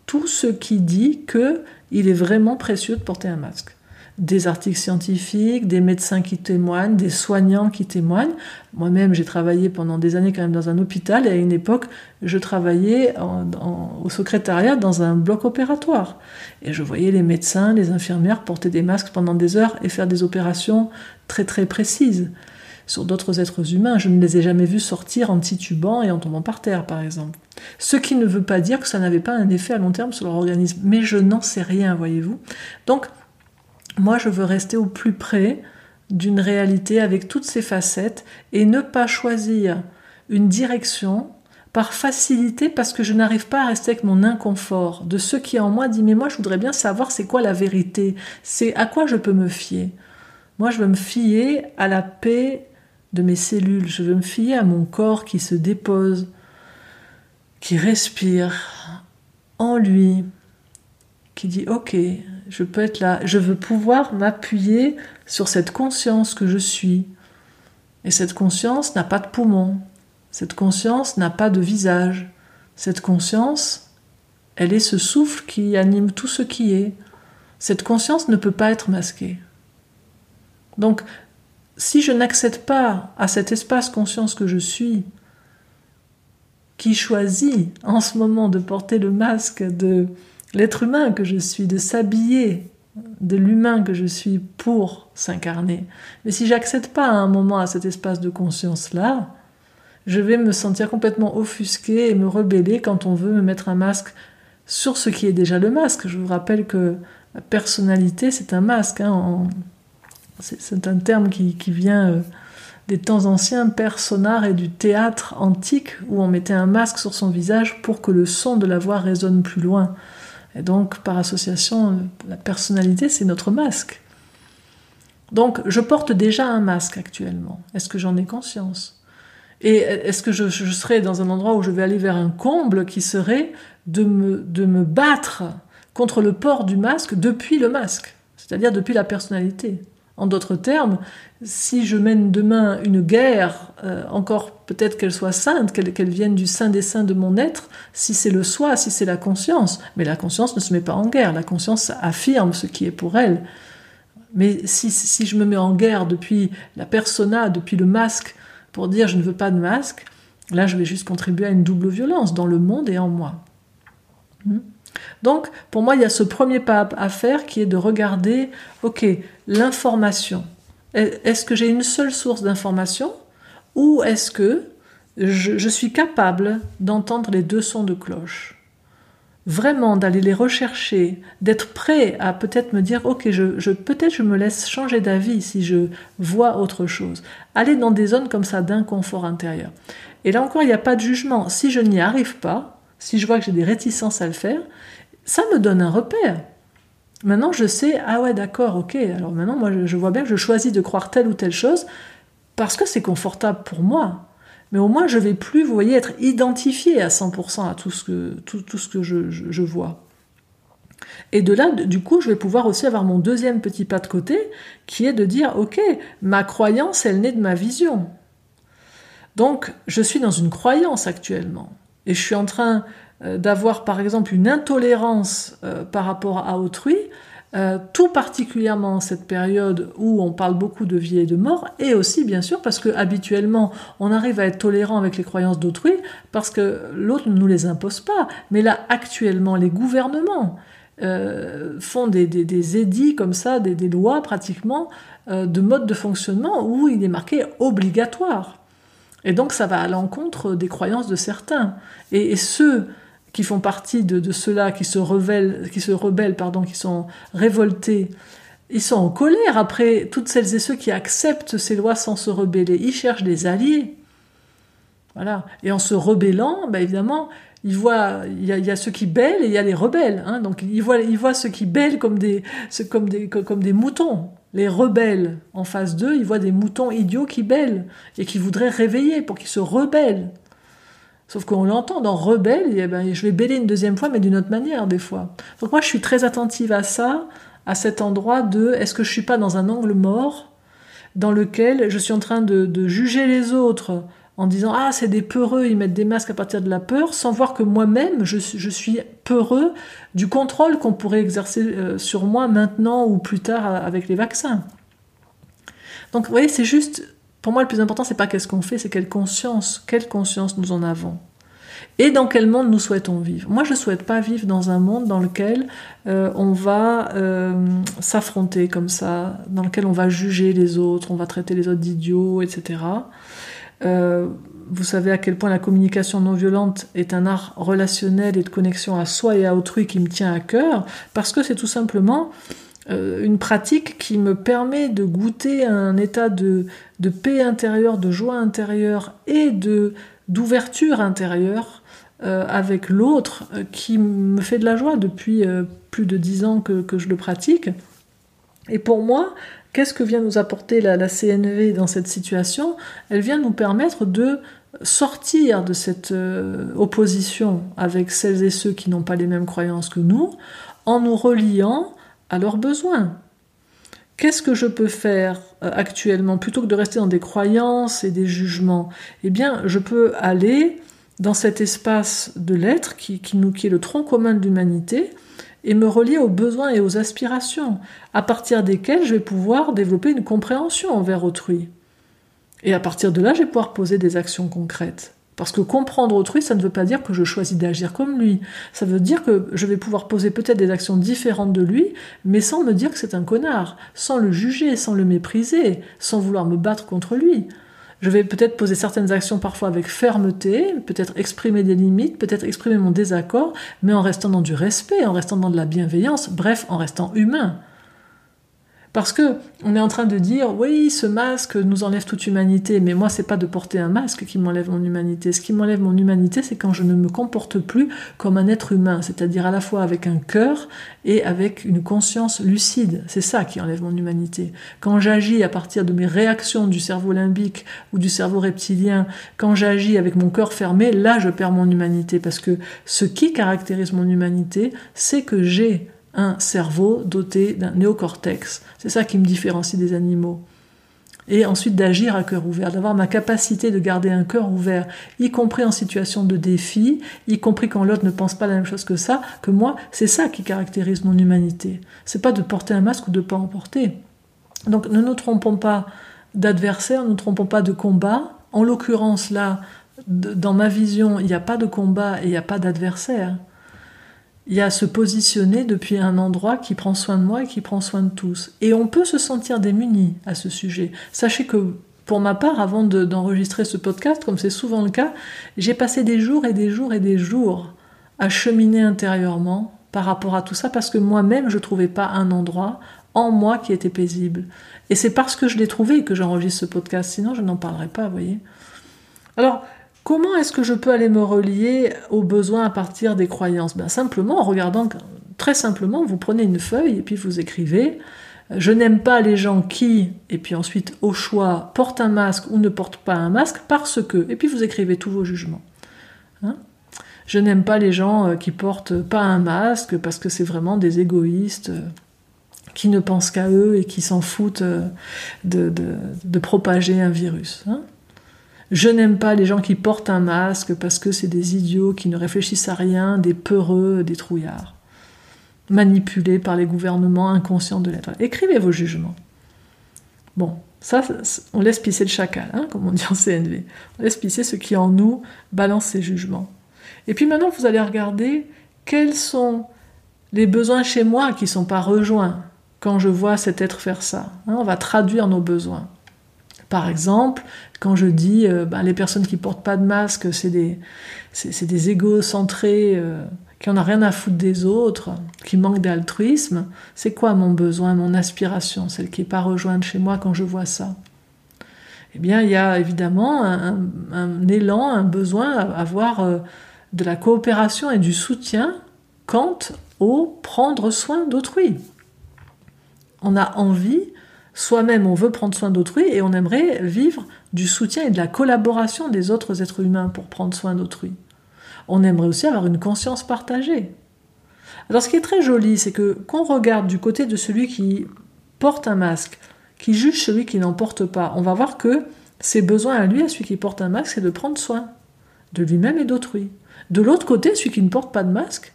tout ce qui dit que il est vraiment précieux de porter un masque des articles scientifiques, des médecins qui témoignent, des soignants qui témoignent. Moi-même, j'ai travaillé pendant des années quand même dans un hôpital et à une époque, je travaillais au secrétariat dans un bloc opératoire. Et je voyais les médecins, les infirmières porter des masques pendant des heures et faire des opérations très très précises sur d'autres êtres humains. Je ne les ai jamais vus sortir en titubant et en tombant par terre, par exemple. Ce qui ne veut pas dire que ça n'avait pas un effet à long terme sur leur organisme. Mais je n'en sais rien, voyez-vous. Donc, moi, je veux rester au plus près d'une réalité avec toutes ses facettes et ne pas choisir une direction par facilité parce que je n'arrive pas à rester avec mon inconfort de ce qui en moi dit mais moi je voudrais bien savoir c'est quoi la vérité, c'est à quoi je peux me fier. Moi je veux me fier à la paix de mes cellules, je veux me fier à mon corps qui se dépose, qui respire en lui, qui dit ok, je peux être là, je veux pouvoir m'appuyer sur cette conscience que je suis. Et cette conscience n'a pas de poumon, cette conscience n'a pas de visage, cette conscience, elle est ce souffle qui anime tout ce qui est. Cette conscience ne peut pas être masquée. Donc, si je n'accède pas à cet espace conscience que je suis, qui choisit en ce moment de porter le masque de l'être humain que je suis, de s'habiller de l'humain que je suis pour s'incarner. Mais si j'accède pas à un moment à cet espace de conscience-là, je vais me sentir complètement offusqué et me rebeller quand on veut me mettre un masque sur ce qui est déjà le masque. Je vous rappelle que la personnalité, c'est un masque. Hein, c'est un terme qui, vient euh, des temps anciens, personnar et du théâtre antique, où on mettait un masque sur son visage pour que le son de la voix résonne plus loin. Et donc, par association, la personnalité, c'est notre masque. Donc, je porte déjà un masque actuellement. Est-ce que j'en ai conscience? Et est-ce que je, serai dans un endroit où je vais aller vers un comble qui serait de me battre contre le port du masque depuis le masque, c'est-à-dire depuis la personnalité? En d'autres termes, si je mène demain une guerre, euh, encore peut-être qu'elle soit sainte, qu'elle vienne du sein des saints de mon être, si c'est le soi, si c'est la conscience, mais la conscience ne se met pas en guerre, la conscience affirme ce qui est pour elle. Mais si, si je me mets en guerre depuis la persona, depuis le masque, pour dire je ne veux pas de masque, là je vais juste contribuer à une double violence dans le monde et en moi. Hmm? Donc, pour moi, il y a ce premier pas à faire qui est de regarder, ok, l'information. Est-ce que j'ai une seule source d'information ou est-ce que je, suis capable d'entendre les deux sons de cloche? Vraiment d'aller les rechercher, d'être prêt à peut-être me dire, ok, je, peut-être je me laisse changer d'avis si je vois autre chose. Aller dans des zones comme ça d'inconfort intérieur. Et là encore, il n'y a pas de jugement. Si je n'y arrive pas, si je vois que j'ai des réticences à le faire, ça me donne un repère. Maintenant, je sais, ah ouais, d'accord, ok. Alors maintenant, moi, je vois bien que je choisis de croire telle ou telle chose parce que c'est confortable pour moi. Mais au moins, je vais plus, vous voyez, être identifié à 100% à tout ce que, tout, ce que je, je, vois. Et de là, du coup, je vais pouvoir aussi avoir mon deuxième petit pas de côté, qui est de dire, ok, ma croyance, elle naît de ma vision. Donc, je suis dans une croyance actuellement. Et je suis en train euh, d'avoir par exemple une intolérance euh, par rapport à autrui, euh, tout particulièrement cette période où on parle beaucoup de vie et de mort, et aussi bien sûr parce que habituellement on arrive à être tolérant avec les croyances d'autrui parce que l'autre ne nous les impose pas. Mais là actuellement les gouvernements font des, édits comme ça, des, lois pratiquement de mode de fonctionnement où il est marqué obligatoire. Et donc ça va à l'encontre des croyances de certains. Et, ceux qui font partie de, ceux-là, qui se rebellent, qui se rebellent, pardon, qui sont révoltés, ils sont en colère après toutes celles et ceux qui acceptent ces lois sans se rebeller. Ils cherchent des alliés. Voilà. Et en se rebellant, ben évidemment, ils voient, il y, a, ceux qui bêlent et il y a les rebelles. Hein. Donc ils voient, ils voient ceux qui bêlent comme des, comme des, comme des moutons les rebelles en face d'eux, ils voient des moutons idiots qui bêlent et qui voudraient réveiller pour qu'ils se rebellent. Sauf qu'on l'entend dans rebelle, et ben, je vais bêler une deuxième fois, mais d'une autre manière des fois. Donc moi, je suis très attentive à ça, à cet endroit de est-ce que je suis pas dans un angle mort dans lequel je suis en train de juger les autres en disant ah c'est des peureux, ils mettent des masques à partir de la peur, sans voir que moi-même je, suis peureux du contrôle qu'on pourrait exercer euh, sur moi maintenant ou plus tard euh, avec les vaccins. Donc vous voyez, c'est juste, pour moi le plus important c'est pas qu'est-ce qu'on fait, c'est quelle conscience, quelle conscience nous en avons. Et dans quel monde nous souhaitons vivre Moi, je ne souhaite pas vivre dans un monde dans lequel euh, on va s'affronter comme ça, dans lequel on va juger les autres, on va traiter les autres d'idiots, etc. Euh, vous savez à quel point la communication non violente est un art relationnel et de connexion à soi et à autrui qui me tient à cœur, parce que c'est tout simplement euh, une pratique qui me permet de goûter un état de, paix intérieure, de joie intérieure et de d'ouverture intérieure euh, avec l'autre qui me fait de la joie depuis plus de dix ans que je le pratique. Et pour moi, Qu'est-ce que vient nous apporter la, CNV dans cette situation? Elle vient nous permettre de sortir de cette euh, opposition avec celles et ceux qui n'ont pas les mêmes croyances que nous, en nous reliant à leurs besoins. Qu'est-ce que je peux faire euh, actuellement? Plutôt que de rester dans des croyances et des jugements Eh bien, je peux aller dans cet espace de l'être qui, qui, est le tronc commun de l'humanité et me relier aux besoins et aux aspirations, à partir desquels je vais pouvoir développer une compréhension envers autrui. Et à partir de là, je vais pouvoir poser des actions concrètes. Parce que comprendre autrui, ça ne veut pas dire que je choisis d'agir comme lui. Ça veut dire que je vais pouvoir poser peut-être des actions différentes de lui, mais sans me dire que c'est un connard, sans le juger, sans le mépriser, sans vouloir me battre contre lui. Je vais peut-être poser certaines actions parfois avec fermeté, peut-être exprimer des limites, peut-être exprimer mon désaccord, mais en restant dans du respect, en restant dans de la bienveillance, bref, en restant humain. Parce que on est en train de dire oui, ce masque nous enlève toute humanité, mais moi c'est pas de porter un masque qui m'enlève mon humanité. Ce qui m'enlève mon humanité, c'est quand je ne me comporte plus comme un être humain, c'est-à-dire à la fois avec un cœur et avec une conscience lucide. C'est ça qui enlève mon humanité. Quand j'agis à partir de mes réactions du cerveau limbique ou du cerveau reptilien, quand j'agis avec mon cœur fermé, là je perds mon humanité parce que ce qui caractérise mon humanité, c'est que j'ai un cerveau doté d'un néocortex. C'est ça qui me différencie des animaux. Et ensuite d'agir à cœur ouvert, d'avoir ma capacité de garder un cœur ouvert, y compris en situation de défi, y compris quand l'autre ne pense pas la même chose que ça, que moi, c'est ça qui caractérise mon humanité. C'est pas de porter un masque ou de pas en porter. Donc ne nous trompons pas d'adversaire, ne nous trompons pas de combat. En l'occurrence là, dans ma vision, il n'y a pas de combat et il n'y a pas d'adversaire il y a à se positionner depuis un endroit qui prend soin de moi et qui prend soin de tous. Et on peut se sentir démuni à ce sujet. Sachez que pour ma part, avant d'enregistrer ce podcast, comme c'est souvent le cas, j'ai passé des jours et des jours et des jours à cheminer intérieurement par rapport à tout ça, parce que moi-même, je ne trouvais pas un endroit en moi qui était paisible. Et c'est parce que je l'ai trouvé que j'enregistre ce podcast, sinon je n'en parlerais pas, vous voyez. Alors, Comment est-ce que je peux aller me relier aux besoins à partir des croyances? Ben Simplement en regardant, très simplement, vous prenez une feuille et puis vous écrivez Je n'aime pas les gens qui, et puis ensuite au choix, portent un masque ou ne portent pas un masque parce que, et puis vous écrivez tous vos jugements. Hein je n'aime pas les gens euh, qui portent pas un masque parce que c'est vraiment des égoïstes euh, qui ne pensent qu'à eux et qui s'en foutent euh, de, de, propager un virus. Hein je n'aime pas les gens qui portent un masque parce que c'est des idiots qui ne réfléchissent à rien, des peureux, des trouillards. manipulés par les gouvernements inconscients de l'être. Écrivez vos jugements. Bon, ça, on laisse pisser le chacal, hein, comme on dit en CNV. On laisse pisser ce qui en nous balance ses jugements. Et puis maintenant, vous allez regarder quels sont les besoins chez moi qui ne sont pas rejoints quand je vois cet être faire ça. Hein. on va traduire nos besoins. Par exemple, quand je dis euh, ben, les personnes qui portent pas de masque, c'est des, c'est, des égocentrés euh, qui en a rien à foutre des autres, qui manquent d'altruisme, c'est quoi mon besoin, mon aspiration, celle qui n'est pas rejointe chez moi quand je vois ça? Eh bien, il y a évidemment un, élan, un besoin à avoir euh, de la coopération et du soutien quant au prendre soin d'autrui. On a envie, soi-même on veut prendre soin d'autrui et on aimerait vivre du soutien et de la collaboration des autres êtres humains pour prendre soin d'autrui on aimerait aussi avoir une conscience partagée. Alors ce qui est très joli, c'est que qu'on regarde du côté de celui qui porte un masque, qui juge celui qui n'en porte pas, on va voir que ses besoins à lui, à celui qui porte un masque, c'est de prendre soin de lui-même et d'autrui. De l'autre côté, celui qui ne porte pas de masque,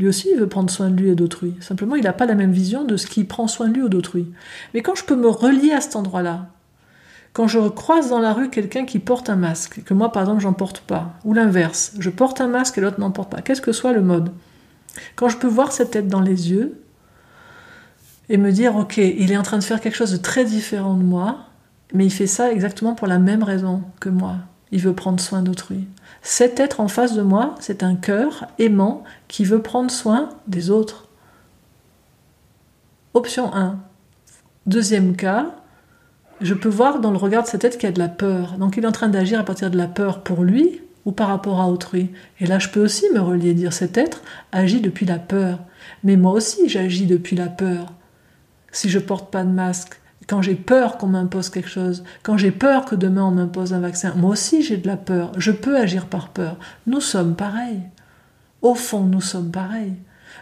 lui aussi, il veut prendre soin de lui et d'autrui. Simplement, il n'a pas la même vision de ce qui prend soin de lui ou d'autrui. Mais quand je peux me relier à cet endroit-là, quand je croise dans la rue quelqu'un qui porte un masque, que moi par exemple j'en porte pas, ou l'inverse, je porte un masque et l'autre n'en porte pas, qu'est-ce que soit le mode? Quand je peux voir cette tête dans les yeux et me dire ok, il est en train de faire quelque chose de très différent de moi, mais il fait ça exactement pour la même raison que moi. Il veut prendre soin d'autrui. Cet être en face de moi, c'est un cœur aimant qui veut prendre soin des autres. Option 1. Deuxième cas, je peux voir dans le regard de cette tête qu'il y a de la peur. Donc il est en train d'agir à partir de la peur pour lui ou par rapport à autrui. Et là, je peux aussi me relier, dire cet être agit depuis la peur. Mais moi aussi, j'agis depuis la peur. Si je porte pas de masque, quand j'ai peur qu'on m'impose quelque chose, quand j'ai peur que demain on m'impose un vaccin, moi aussi j'ai de la peur. Je peux agir par peur. Nous sommes pareils. Au fond, nous sommes pareils.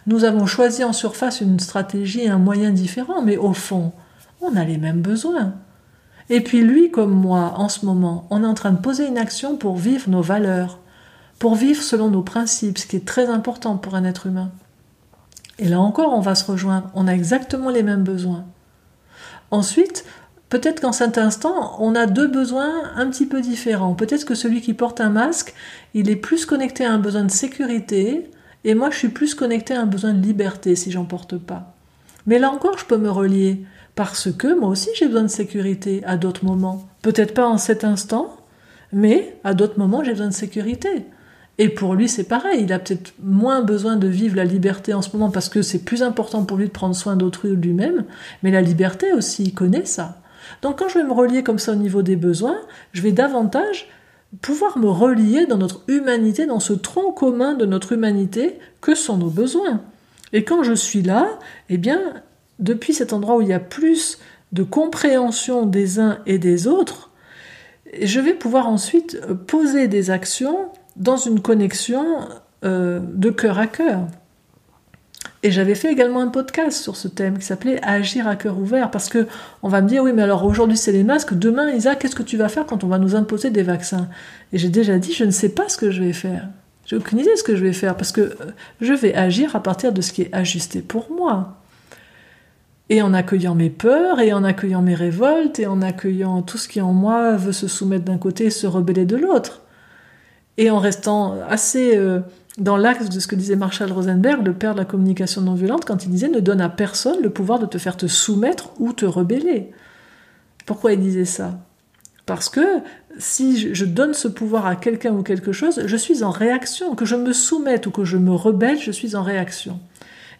Nous avons choisi en surface une stratégie, un moyen différent, mais au fond, on a les mêmes besoins. Et puis lui comme moi, en ce moment, on est en train de poser une action pour vivre nos valeurs, pour vivre selon nos principes, ce qui est très important pour un être humain. Et là encore, on va se rejoindre, on a exactement les mêmes besoins. Ensuite, peut-être qu'en cet instant, on a deux besoins un petit peu différents. Peut-être que celui qui porte un masque, il est plus connecté à un besoin de sécurité, et moi je suis plus connecté à un besoin de liberté si j'en porte pas. Mais là encore, je peux me relier parce que moi aussi j'ai besoin de sécurité à d'autres moments. Peut-être pas en cet instant, mais à d'autres moments j'ai besoin de sécurité. Et pour lui c'est pareil, il a peut-être moins besoin de vivre la liberté en ce moment parce que c'est plus important pour lui de prendre soin d'autrui ou de lui-même, mais la liberté aussi, il connaît ça. Donc quand je vais me relier comme ça au niveau des besoins, je vais davantage pouvoir me relier dans notre humanité, dans ce tronc commun de notre humanité que sont nos besoins. Et quand je suis là, eh bien, depuis cet endroit où il y a plus de compréhension des uns et des autres, je vais pouvoir ensuite poser des actions dans une connexion euh, de cœur à cœur. Et j'avais fait également un podcast sur ce thème qui s'appelait Agir à cœur ouvert, parce que on va me dire oui, mais alors aujourd'hui c'est les masques, demain Isa, qu'est-ce que tu vas faire quand on va nous imposer des vaccins? Et j'ai déjà dit, je ne sais pas ce que je vais faire. J'ai aucune idée de ce que je vais faire, parce que euh, je vais agir à partir de ce qui est ajusté pour moi et en accueillant mes peurs, et en accueillant mes révoltes, et en accueillant tout ce qui en moi veut se soumettre d'un côté et se rebeller de l'autre. Et en restant assez euh, dans l'axe de ce que disait Marshall Rosenberg, le père de la communication non violente, quand il disait ne donne à personne le pouvoir de te faire te soumettre ou te rebeller. Pourquoi il disait ça? Parce que si je donne ce pouvoir à quelqu'un ou quelque chose, je suis en réaction. Que je me soumette ou que je me rebelle, je suis en réaction.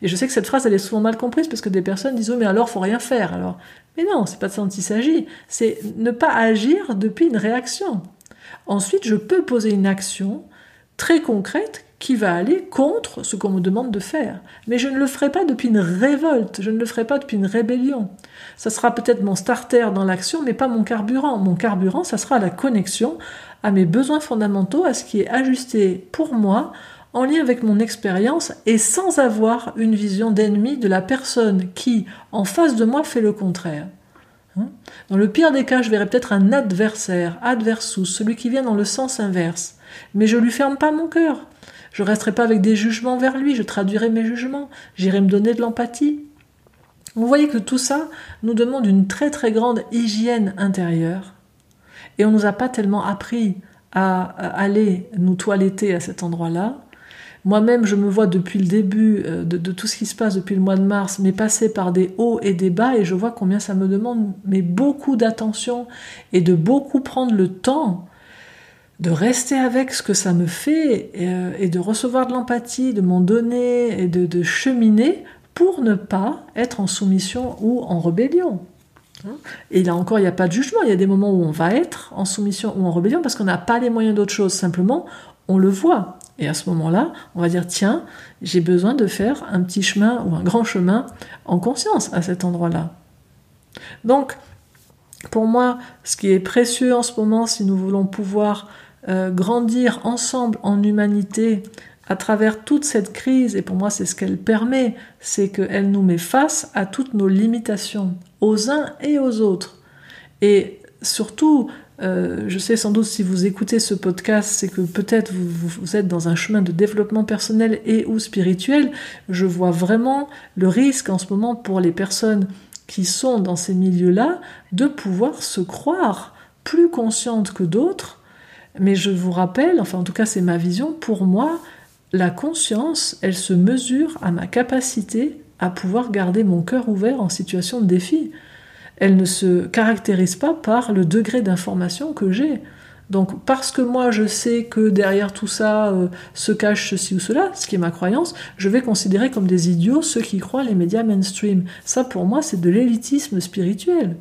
Et je sais que cette phrase, elle est souvent mal comprise parce que des personnes disent, oui, mais alors, faut rien faire, alors. Mais non, c'est pas de ça dont il s'agit. C'est ne pas agir depuis une réaction. Ensuite, je peux poser une action très concrète qui va aller contre ce qu'on me demande de faire. Mais je ne le ferai pas depuis une révolte, je ne le ferai pas depuis une rébellion. Ça sera peut-être mon starter dans l'action, mais pas mon carburant. Mon carburant, ça sera la connexion à mes besoins fondamentaux, à ce qui est ajusté pour moi en lien avec mon expérience et sans avoir une vision d'ennemi de la personne qui, en face de moi, fait le contraire. Hein dans le pire des cas, je verrai peut-être un adversaire, adversus, celui qui vient dans le sens inverse. Mais je lui ferme pas mon cœur. Je resterai pas avec des jugements vers lui, je traduirai mes jugements, j'irai me donner de l'empathie. Vous voyez que tout ça nous demande une très très grande hygiène intérieure. Et on nous a pas tellement appris à aller nous toiletter à cet endroit-là. Moi-même, je me vois depuis le début euh, de, tout ce qui se passe depuis le mois de mars, mais passer par des hauts et des bas, et je vois combien ça me demande mais beaucoup d'attention et de beaucoup prendre le temps de rester avec ce que ça me fait et, euh, de recevoir de l'empathie, de m'en donner et de, cheminer pour ne pas être en soumission ou en rébellion. Et là encore, il n'y a pas de jugement. Il y a des moments où on va être en soumission ou en rébellion parce qu'on n'a pas les moyens d'autre chose. Simplement, on le voit. Et à ce moment-là, on va dire, tiens, j'ai besoin de faire un petit chemin ou un grand chemin en conscience à cet endroit-là. Donc, pour moi, ce qui est précieux en ce moment, si nous voulons pouvoir euh, grandir ensemble en humanité à travers toute cette crise, et pour moi c'est ce qu'elle permet, c'est qu'elle nous met face à toutes nos limitations, aux uns et aux autres. Et surtout, euh, je sais sans doute si vous écoutez ce podcast, c'est que peut-être vous, êtes dans un chemin de développement personnel et ou spirituel. Je vois vraiment le risque en ce moment pour les personnes qui sont dans ces milieux-là de pouvoir se croire plus conscientes que d'autres. Mais je vous rappelle, enfin en tout cas c'est ma vision, pour moi, la conscience, elle se mesure à ma capacité à pouvoir garder mon cœur ouvert en situation de défi elle ne se caractérise pas par le degré d'information que j'ai. Donc parce que moi je sais que derrière tout ça euh, se cache ceci ou cela, ce qui est ma croyance, je vais considérer comme des idiots ceux qui croient les médias mainstream. Ça pour moi c'est de l'élitisme spirituel.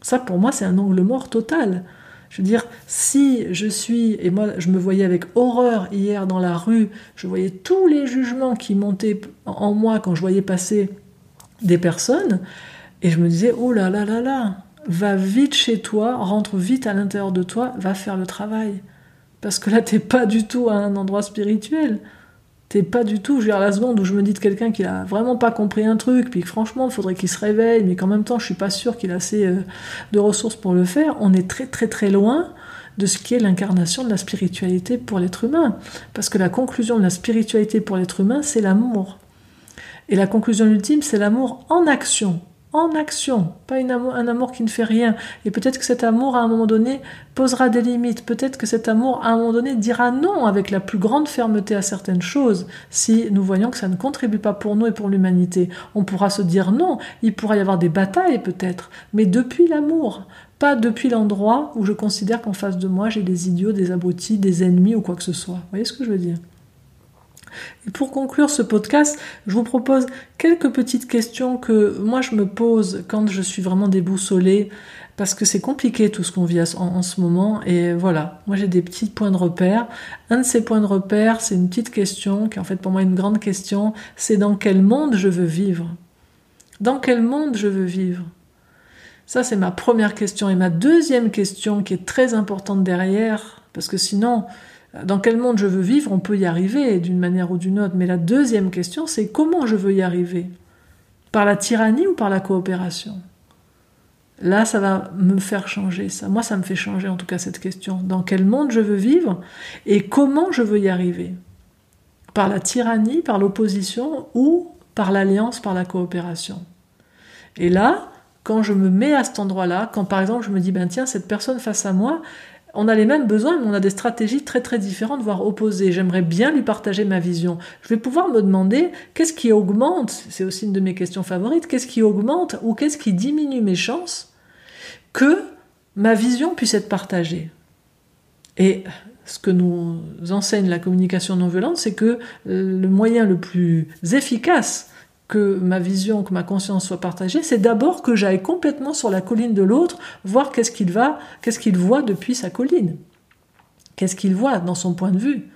Ça pour moi c'est un angle mort total. Je veux dire, si je suis, et moi je me voyais avec horreur hier dans la rue, je voyais tous les jugements qui montaient en moi quand je voyais passer des personnes, et je me disais, oh là là là là, va vite chez toi, rentre vite à l'intérieur de toi, va faire le travail. Parce que là, t'es pas du tout à un endroit spirituel. T'es pas du tout, je veux dire, la seconde où je me dis de quelqu'un qui a vraiment pas compris un truc, puis que franchement, il faudrait qu'il se réveille, mais qu'en même temps, je suis pas sûr qu'il a assez euh, de ressources pour le faire, on est très très très loin de ce qui est l'incarnation de la spiritualité pour l'être humain. Parce que la conclusion de la spiritualité pour l'être humain, c'est l'amour. Et la conclusion ultime, c'est l'amour en action, en action, pas un amour qui ne fait rien. Et peut-être que cet amour, à un moment donné, posera des limites. Peut-être que cet amour, à un moment donné, dira non avec la plus grande fermeté à certaines choses, si nous voyons que ça ne contribue pas pour nous et pour l'humanité. On pourra se dire non, il pourra y avoir des batailles peut-être, mais depuis l'amour, pas depuis l'endroit où je considère qu'en face de moi, j'ai des idiots, des abrutis, des ennemis ou quoi que ce soit. Vous voyez ce que je veux dire? Et pour conclure ce podcast, je vous propose quelques petites questions que moi je me pose quand je suis vraiment déboussolée, parce que c'est compliqué tout ce qu'on vit en, ce moment. Et voilà, moi j'ai des petits points de repère. Un de ces points de repère, c'est une petite question, qui est en fait pour moi une grande question, c'est dans quel monde je veux vivre? Dans quel monde je veux vivre? Ça, c'est ma première question. Et ma deuxième question, qui est très importante derrière, parce que sinon, dans quel monde je veux vivre, on peut y arriver d'une manière ou d'une autre. Mais la deuxième question, c'est comment je veux y arriver? Par la tyrannie ou par la coopération? Là, ça va me faire changer ça. Moi, ça me fait changer en tout cas cette question. Dans quel monde je veux vivre et comment je veux y arriver? Par la tyrannie, par l'opposition ou par l'alliance, par la coopération? Et là, quand je me mets à cet endroit-là, quand par exemple je me dis, ben tiens, cette personne face à moi, on a les mêmes besoins, mais on a des stratégies très très différentes, voire opposées. J'aimerais bien lui partager ma vision. Je vais pouvoir me demander qu'est-ce qui augmente, c'est aussi une de mes questions favorites, qu'est-ce qui augmente ou qu'est-ce qui diminue mes chances que ma vision puisse être partagée? Et ce que nous enseigne la communication non violente, c'est que le moyen le plus efficace que ma vision, que ma conscience soit partagée, c'est d'abord que j'aille complètement sur la colline de l'autre, voir qu'est-ce qu'il va, qu'est-ce qu'il voit depuis sa colline, qu'est-ce qu'il voit dans son point de vue.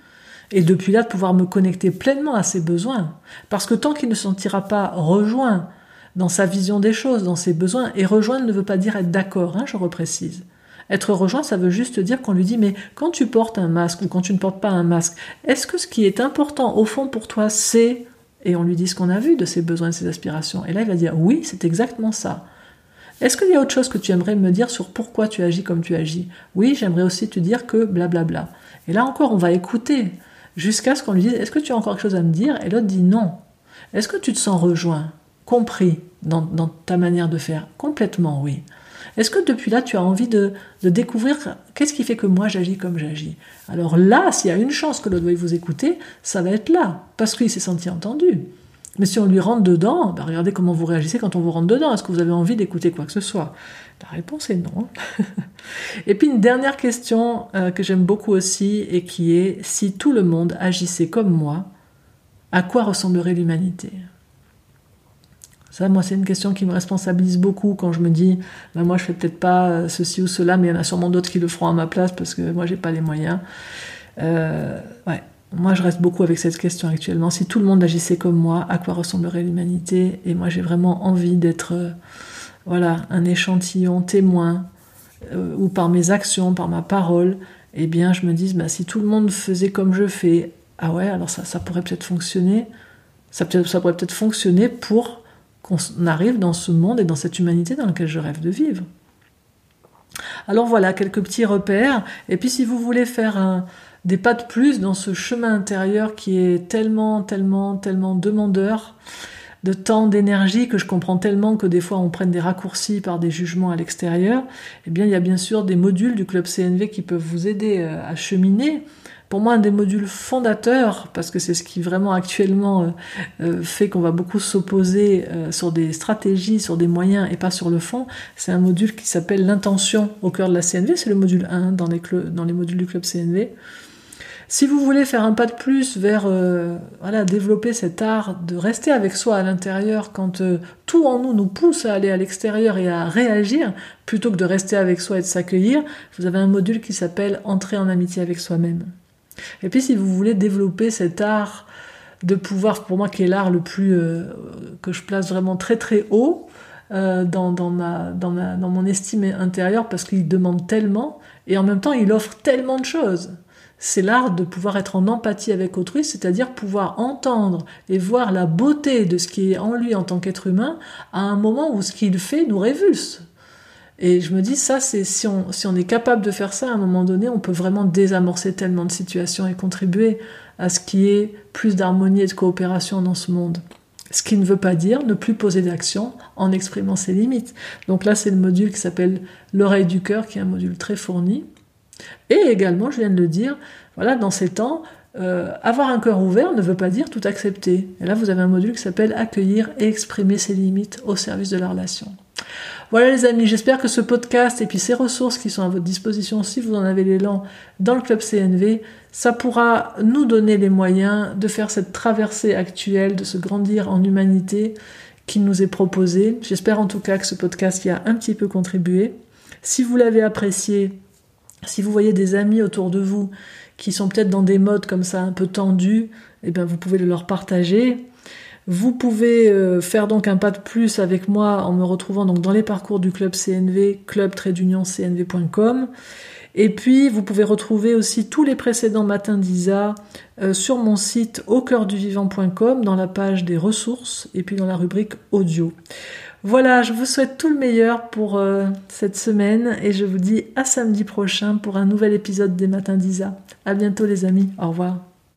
Et depuis là, de pouvoir me connecter pleinement à ses besoins. Parce que tant qu'il ne se sentira pas rejoint dans sa vision des choses, dans ses besoins, et rejoindre ne veut pas dire être d'accord, hein, je reprécise. Être rejoint, ça veut juste dire qu'on lui dit mais quand tu portes un masque ou quand tu ne portes pas un masque, est-ce que ce qui est important au fond pour toi, c'est et on lui dit ce qu'on a vu de ses besoins et ses aspirations. Et là, il va dire oui, c'est exactement ça. Est-ce qu'il y a autre chose que tu aimerais me dire sur pourquoi tu agis comme tu agis? Oui, j'aimerais aussi te dire que blablabla. Et là encore, on va écouter. jusqu'à ce qu'on lui dise Est-ce que tu as encore quelque chose à me dire? Et l'autre dit non. Est-ce que tu te sens rejoint, compris dans, ta manière de faire? Complètement oui. Est-ce que depuis là, tu as envie de, découvrir qu'est-ce qui fait que moi j'agis comme j'agis? Alors là, s'il y a une chance que l'autre veuille vous écouter, ça va être là, parce qu'il s'est senti entendu. Mais si on lui rentre dedans, bah, regardez comment vous réagissez quand on vous rentre dedans. Est-ce que vous avez envie d'écouter quoi que ce soit? La réponse est non. [laughs] et puis une dernière question euh, que j'aime beaucoup aussi et qui est si tout le monde agissait comme moi, à quoi ressemblerait l'humanité? Ça, moi, c'est une question qui me responsabilise beaucoup quand je me dis, ben, moi, je fais peut-être pas euh, ceci ou cela, mais il y en a sûrement d'autres qui le feront à ma place parce que moi, j'ai pas les moyens. Euh, ouais, moi, je reste beaucoup avec cette question actuellement. Si tout le monde agissait comme moi, à quoi ressemblerait l'humanité? Et moi, j'ai vraiment envie d'être, euh, voilà, un échantillon témoin, euh, ou par mes actions, par ma parole. Eh bien, je me dis, bah, si tout le monde faisait comme je fais, ah ouais, alors ça, ça pourrait peut-être fonctionner. Ça, pourrait peut-être fonctionner pour qu'on arrive dans ce monde et dans cette humanité dans laquelle je rêve de vivre. Alors voilà, quelques petits repères. Et puis si vous voulez faire des pas de plus dans ce chemin intérieur qui est tellement, tellement, tellement demandeur de temps, d'énergie, que je comprends tellement que des fois on prenne des raccourcis par des jugements à l'extérieur, eh bien il y a bien sûr des modules du club CNV qui peuvent vous aider euh, à cheminer. Pour moi, un des modules fondateurs, parce que c'est ce qui vraiment actuellement euh, euh, fait qu'on va beaucoup s'opposer sur des stratégies, sur des moyens et pas sur le fond, c'est un module qui s'appelle l'intention au cœur de la CNV, c'est le module 1 dans les, modules du club CNV. Si vous voulez faire un pas de plus vers euh, voilà, développer cet art de rester avec soi à l'intérieur quand euh, tout en nous nous pousse à aller à l'extérieur et à réagir, plutôt que de rester avec soi et de s'accueillir, vous avez un module qui s'appelle Entrer en amitié avec soi-même. Et puis si vous voulez développer cet art de pouvoir, pour moi qui est l'art le plus euh, que je place vraiment très très haut, dans, dans, dans mon estime intérieure parce qu'il demande tellement et en même temps il offre tellement de choses c'est l'art de pouvoir être en empathie avec autrui, c'est-à-dire pouvoir entendre et voir la beauté de ce qui est en lui en tant qu'être humain à un moment où ce qu'il fait nous révulse. Et je me dis, ça, c'est si on, est capable de faire ça à un moment donné, on peut vraiment désamorcer tellement de situations et contribuer à ce qui est plus d'harmonie et de coopération dans ce monde. Ce qui ne veut pas dire ne plus poser d'action en exprimant ses limites. Donc là, c'est le module qui s'appelle l'oreille du cœur, qui est un module très fourni. Et également, je viens de le dire, voilà, dans ces temps, euh, avoir un cœur ouvert ne veut pas dire tout accepter. Et là, vous avez un module qui s'appelle accueillir et exprimer ses limites au service de la relation. Voilà les amis, j'espère que ce podcast et puis ces ressources qui sont à votre disposition si vous en avez l'élan dans le club CNV, ça pourra nous donner les moyens de faire cette traversée actuelle, de se grandir en humanité qui nous est proposée. J'espère en tout cas que ce podcast y a un petit peu contribué. Si vous l'avez apprécié, si vous voyez des amis autour de vous qui sont peut-être dans des modes comme ça un peu tendus, eh bien vous pouvez le leur partager. Vous pouvez euh, faire donc un pas de plus avec moi en me retrouvant donc dans les parcours du club CNV, club. Et puis, vous pouvez retrouver aussi tous les précédents matins d'ISA euh, sur mon site au cœur du vivant.com dans la page des ressources et puis dans la rubrique audio. Voilà, je vous souhaite tout le meilleur pour euh, cette semaine et je vous dis à samedi prochain pour un nouvel épisode des Matins d'Isa. À bientôt les amis, au revoir.